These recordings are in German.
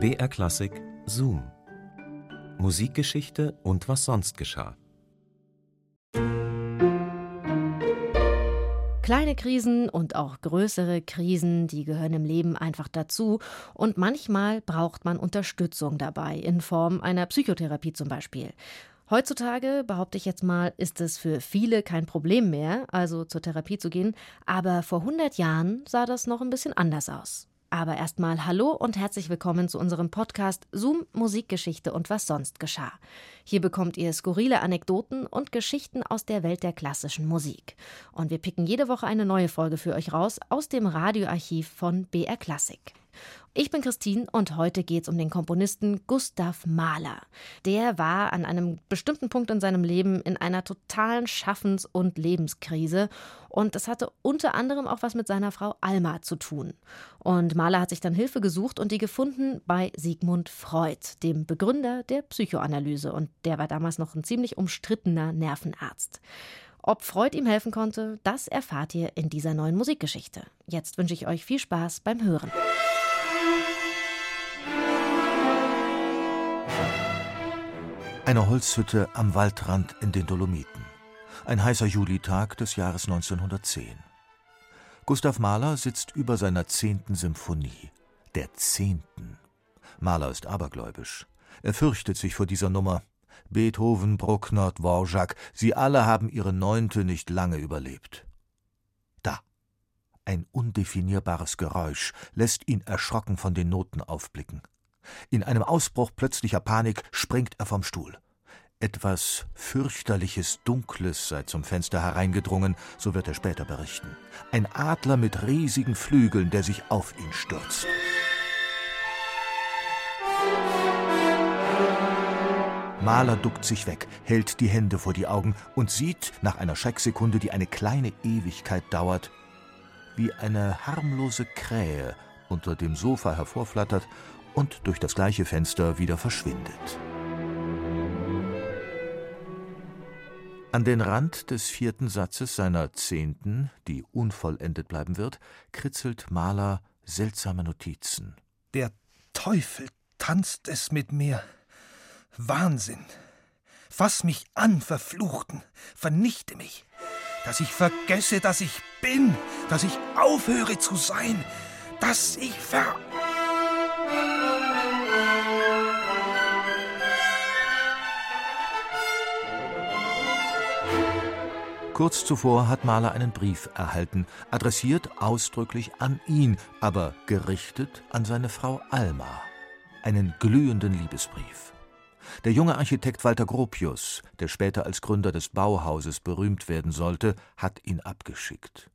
BR Klassik Zoom. Musikgeschichte und was sonst geschah. Kleine Krisen und auch größere Krisen, die gehören im Leben einfach dazu. Und manchmal braucht man Unterstützung dabei, in Form einer Psychotherapie zum Beispiel. Heutzutage, behaupte ich jetzt mal, ist es für viele kein Problem mehr, also zur Therapie zu gehen. Aber vor 100 Jahren sah das noch ein bisschen anders aus. Aber erstmal hallo und herzlich willkommen zu unserem Podcast Zoom Musikgeschichte und was sonst geschah. Hier bekommt ihr skurrile Anekdoten und Geschichten aus der Welt der klassischen Musik. Und wir picken jede Woche eine neue Folge für euch raus aus dem Radioarchiv von BR Classic. Ich bin Christine und heute geht es um den Komponisten Gustav Mahler. Der war an einem bestimmten Punkt in seinem Leben in einer totalen Schaffens- und Lebenskrise und das hatte unter anderem auch was mit seiner Frau Alma zu tun. Und Mahler hat sich dann Hilfe gesucht und die gefunden bei Sigmund Freud, dem Begründer der Psychoanalyse und der war damals noch ein ziemlich umstrittener Nervenarzt. Ob Freud ihm helfen konnte, das erfahrt ihr in dieser neuen Musikgeschichte. Jetzt wünsche ich euch viel Spaß beim Hören. Eine Holzhütte am Waldrand in den Dolomiten. Ein heißer Julitag des Jahres 1910. Gustav Mahler sitzt über seiner zehnten Symphonie. Der zehnten. Mahler ist abergläubisch. Er fürchtet sich vor dieser Nummer. Beethoven, Bruckner, Dvorak, sie alle haben ihre neunte nicht lange überlebt. Da. Ein undefinierbares Geräusch lässt ihn erschrocken von den Noten aufblicken. In einem Ausbruch plötzlicher Panik springt er vom Stuhl. Etwas fürchterliches Dunkles sei zum Fenster hereingedrungen, so wird er später berichten. Ein Adler mit riesigen Flügeln, der sich auf ihn stürzt. Maler duckt sich weg, hält die Hände vor die Augen und sieht, nach einer Schrecksekunde, die eine kleine Ewigkeit dauert, wie eine harmlose Krähe unter dem Sofa hervorflattert und durch das gleiche Fenster wieder verschwindet. An den Rand des vierten Satzes seiner zehnten, die unvollendet bleiben wird, kritzelt Maler seltsame Notizen. Der Teufel tanzt es mit mir. Wahnsinn. Fass mich an, Verfluchten, vernichte mich, dass ich vergesse, dass ich bin, dass ich aufhöre zu sein, dass ich ver Kurz zuvor hat Mahler einen Brief erhalten, adressiert ausdrücklich an ihn, aber gerichtet an seine Frau Alma. Einen glühenden Liebesbrief. Der junge Architekt Walter Gropius, der später als Gründer des Bauhauses berühmt werden sollte, hat ihn abgeschickt.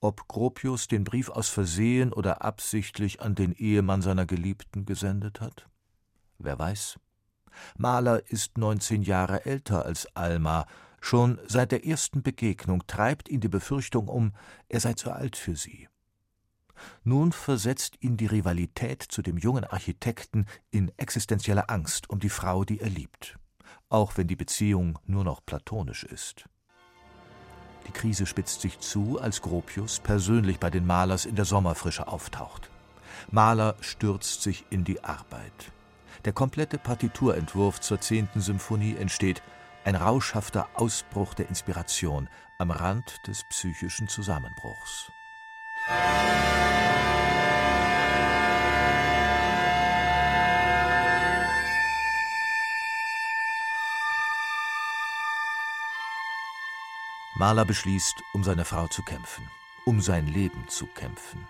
Ob Gropius den Brief aus Versehen oder absichtlich an den Ehemann seiner Geliebten gesendet hat? Wer weiß. Mahler ist 19 Jahre älter als Alma, Schon seit der ersten Begegnung treibt ihn die Befürchtung um, er sei zu alt für sie. Nun versetzt ihn die Rivalität zu dem jungen Architekten in existenzielle Angst um die Frau, die er liebt, auch wenn die Beziehung nur noch platonisch ist. Die Krise spitzt sich zu, als Gropius persönlich bei den Malers in der Sommerfrische auftaucht. Maler stürzt sich in die Arbeit. Der komplette Partiturentwurf zur zehnten Symphonie entsteht ein rauschhafter Ausbruch der Inspiration am Rand des psychischen Zusammenbruchs. Mahler beschließt, um seine Frau zu kämpfen, um sein Leben zu kämpfen.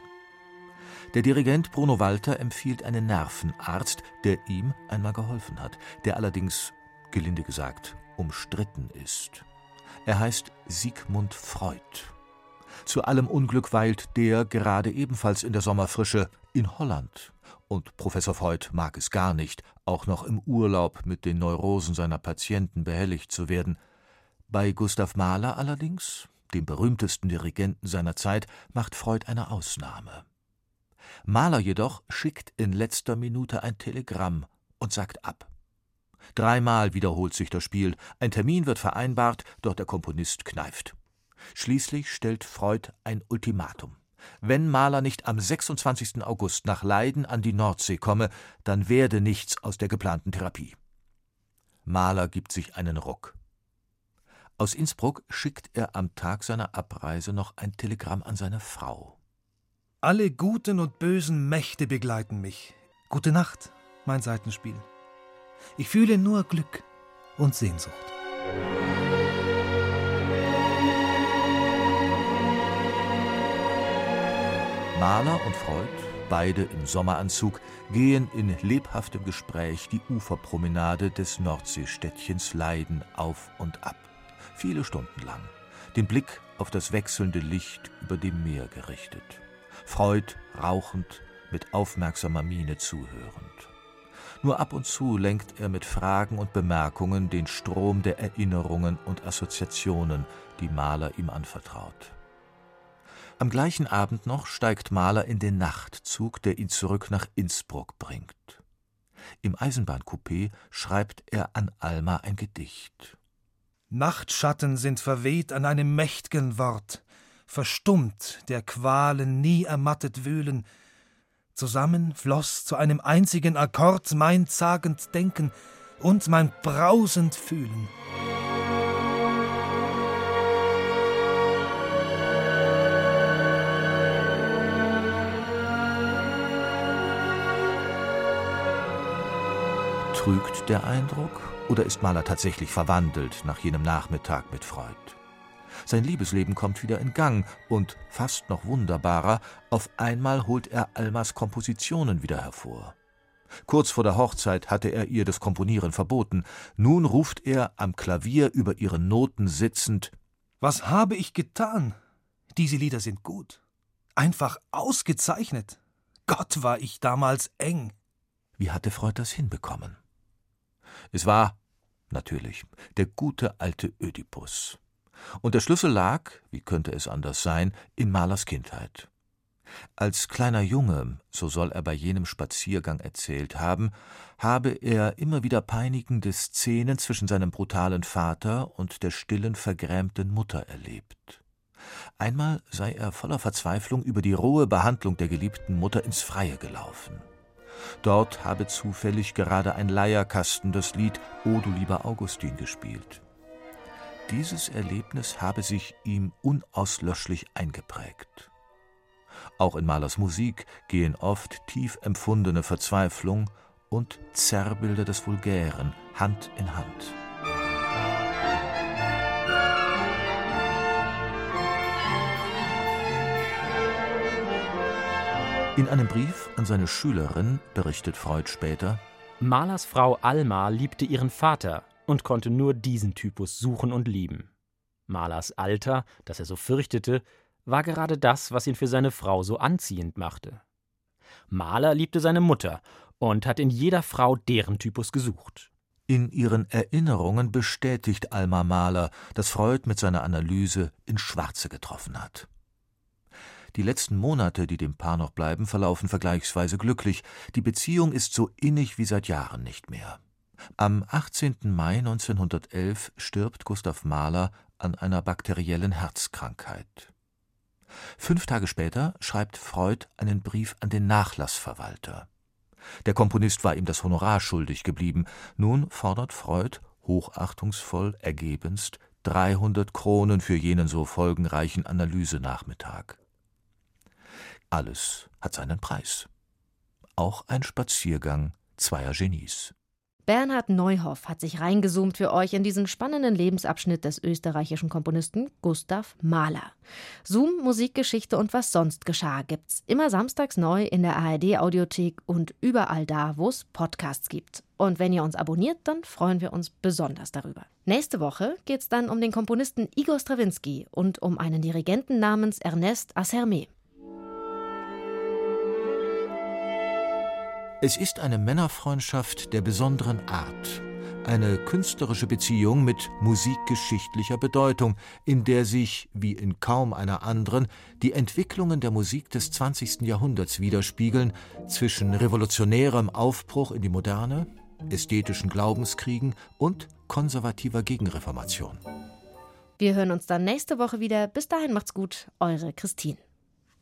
Der Dirigent Bruno Walter empfiehlt einen Nervenarzt, der ihm einmal geholfen hat, der allerdings, gelinde gesagt, umstritten ist. Er heißt Sigmund Freud. Zu allem Unglück weilt der gerade ebenfalls in der Sommerfrische in Holland. Und Professor Freud mag es gar nicht, auch noch im Urlaub mit den Neurosen seiner Patienten behelligt zu werden. Bei Gustav Mahler allerdings, dem berühmtesten Dirigenten seiner Zeit, macht Freud eine Ausnahme. Mahler jedoch schickt in letzter Minute ein Telegramm und sagt ab. Dreimal wiederholt sich das Spiel, ein Termin wird vereinbart, doch der Komponist kneift. Schließlich stellt Freud ein Ultimatum. Wenn Mahler nicht am 26. August nach Leiden an die Nordsee komme, dann werde nichts aus der geplanten Therapie. Mahler gibt sich einen Ruck. Aus Innsbruck schickt er am Tag seiner Abreise noch ein Telegramm an seine Frau. Alle guten und bösen Mächte begleiten mich. Gute Nacht, mein Seitenspiel. Ich fühle nur Glück und Sehnsucht. Mahler und Freud, beide im Sommeranzug, gehen in lebhaftem Gespräch die Uferpromenade des Nordseestädtchens Leiden auf und ab. Viele Stunden lang. Den Blick auf das wechselnde Licht über dem Meer gerichtet. Freud rauchend, mit aufmerksamer Miene zuhörend. Nur ab und zu lenkt er mit Fragen und Bemerkungen den Strom der Erinnerungen und Assoziationen, die Mahler ihm anvertraut. Am gleichen Abend noch steigt Mahler in den Nachtzug, der ihn zurück nach Innsbruck bringt. Im Eisenbahncoupé schreibt er an Alma ein Gedicht. Nachtschatten sind verweht an einem mächt'gen Wort, verstummt der Qualen nie ermattet wühlen. Zusammen floß zu einem einzigen Akkord mein zagend Denken und mein brausend Fühlen. Trügt der Eindruck oder ist Mahler tatsächlich verwandelt nach jenem Nachmittag mit Freud? Sein Liebesleben kommt wieder in Gang und, fast noch wunderbarer, auf einmal holt er Almas Kompositionen wieder hervor. Kurz vor der Hochzeit hatte er ihr das Komponieren verboten. Nun ruft er am Klavier über ihre Noten sitzend Was habe ich getan? Diese Lieder sind gut. Einfach ausgezeichnet. Gott war ich damals eng. Wie hatte Freud das hinbekommen? Es war, natürlich, der gute alte Ödipus. Und der Schlüssel lag, wie könnte es anders sein, in Malers Kindheit. Als kleiner Junge, so soll er bei jenem Spaziergang erzählt haben, habe er immer wieder peinigende Szenen zwischen seinem brutalen Vater und der stillen, vergrämten Mutter erlebt. Einmal sei er voller Verzweiflung über die rohe Behandlung der geliebten Mutter ins Freie gelaufen. Dort habe zufällig gerade ein Leierkasten das Lied O du lieber Augustin gespielt. Dieses Erlebnis habe sich ihm unauslöschlich eingeprägt. Auch in Malers Musik gehen oft tief empfundene Verzweiflung und Zerrbilder des Vulgären Hand in Hand. In einem Brief an seine Schülerin berichtet Freud später: Malers Frau Alma liebte ihren Vater und konnte nur diesen Typus suchen und lieben. Malers Alter, das er so fürchtete, war gerade das, was ihn für seine Frau so anziehend machte. Maler liebte seine Mutter und hat in jeder Frau deren Typus gesucht. In ihren Erinnerungen bestätigt Alma Mahler, dass Freud mit seiner Analyse ins Schwarze getroffen hat. Die letzten Monate, die dem Paar noch bleiben, verlaufen vergleichsweise glücklich. Die Beziehung ist so innig wie seit Jahren nicht mehr. Am 18. Mai 1911 stirbt Gustav Mahler an einer bakteriellen Herzkrankheit. Fünf Tage später schreibt Freud einen Brief an den Nachlassverwalter. Der Komponist war ihm das Honorar schuldig geblieben. Nun fordert Freud, hochachtungsvoll, ergebenst, 300 Kronen für jenen so folgenreichen Analysenachmittag. Alles hat seinen Preis. Auch ein Spaziergang zweier Genies. Bernhard Neuhoff hat sich reingezoomt für euch in diesen spannenden Lebensabschnitt des österreichischen Komponisten Gustav Mahler. Zoom, Musikgeschichte und was sonst geschah gibt's immer samstags neu in der ARD Audiothek und überall da, wo es Podcasts gibt. Und wenn ihr uns abonniert, dann freuen wir uns besonders darüber. Nächste Woche geht's dann um den Komponisten Igor Strawinski und um einen Dirigenten namens Ernest Assermet. Es ist eine Männerfreundschaft der besonderen Art, eine künstlerische Beziehung mit musikgeschichtlicher Bedeutung, in der sich, wie in kaum einer anderen, die Entwicklungen der Musik des 20. Jahrhunderts widerspiegeln, zwischen revolutionärem Aufbruch in die Moderne, ästhetischen Glaubenskriegen und konservativer Gegenreformation. Wir hören uns dann nächste Woche wieder. Bis dahin macht's gut, eure Christine.